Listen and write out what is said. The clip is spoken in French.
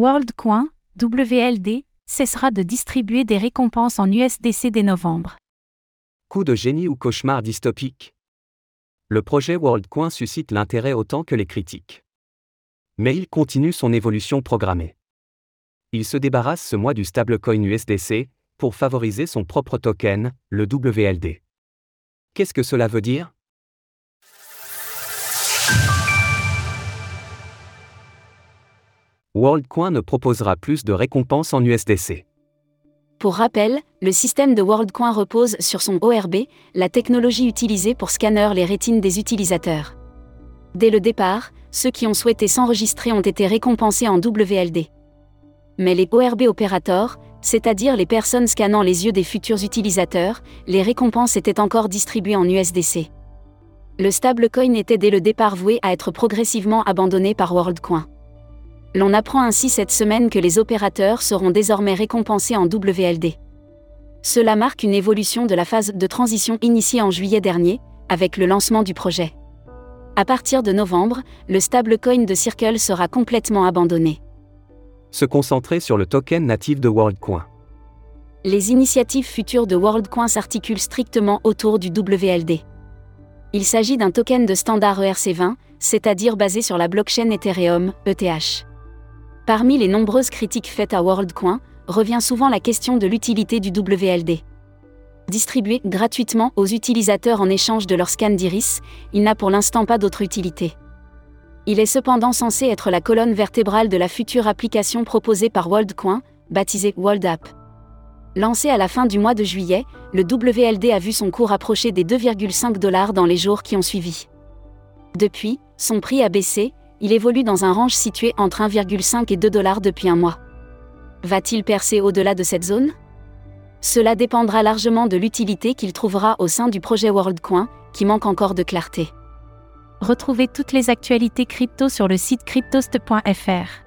WorldCoin, WLD, cessera de distribuer des récompenses en USDC dès novembre. Coup de génie ou cauchemar dystopique? Le projet WorldCoin suscite l'intérêt autant que les critiques. Mais il continue son évolution programmée. Il se débarrasse ce mois du stablecoin USDC pour favoriser son propre token, le WLD. Qu'est-ce que cela veut dire? WorldCoin ne proposera plus de récompenses en USDC. Pour rappel, le système de WorldCoin repose sur son ORB, la technologie utilisée pour scanner les rétines des utilisateurs. Dès le départ, ceux qui ont souhaité s'enregistrer ont été récompensés en WLD. Mais les ORB opérateurs, c'est-à-dire les personnes scannant les yeux des futurs utilisateurs, les récompenses étaient encore distribuées en USDC. Le stablecoin était dès le départ voué à être progressivement abandonné par WorldCoin. L'on apprend ainsi cette semaine que les opérateurs seront désormais récompensés en WLD. Cela marque une évolution de la phase de transition initiée en juillet dernier, avec le lancement du projet. À partir de novembre, le stablecoin de Circle sera complètement abandonné. Se concentrer sur le token natif de WorldCoin. Les initiatives futures de WorldCoin s'articulent strictement autour du WLD. Il s'agit d'un token de standard ERC20, c'est-à-dire basé sur la blockchain Ethereum, ETH. Parmi les nombreuses critiques faites à WorldCoin, revient souvent la question de l'utilité du WLD. Distribué gratuitement aux utilisateurs en échange de leur scan d'iris, il n'a pour l'instant pas d'autre utilité. Il est cependant censé être la colonne vertébrale de la future application proposée par WorldCoin, baptisée WorldApp. Lancé à la fin du mois de juillet, le WLD a vu son cours approcher des 2,5 dollars dans les jours qui ont suivi. Depuis, son prix a baissé, il évolue dans un range situé entre 1,5 et 2 dollars depuis un mois. Va-t-il percer au-delà de cette zone? Cela dépendra largement de l'utilité qu'il trouvera au sein du projet WorldCoin, qui manque encore de clarté. Retrouvez toutes les actualités crypto sur le site cryptost.fr.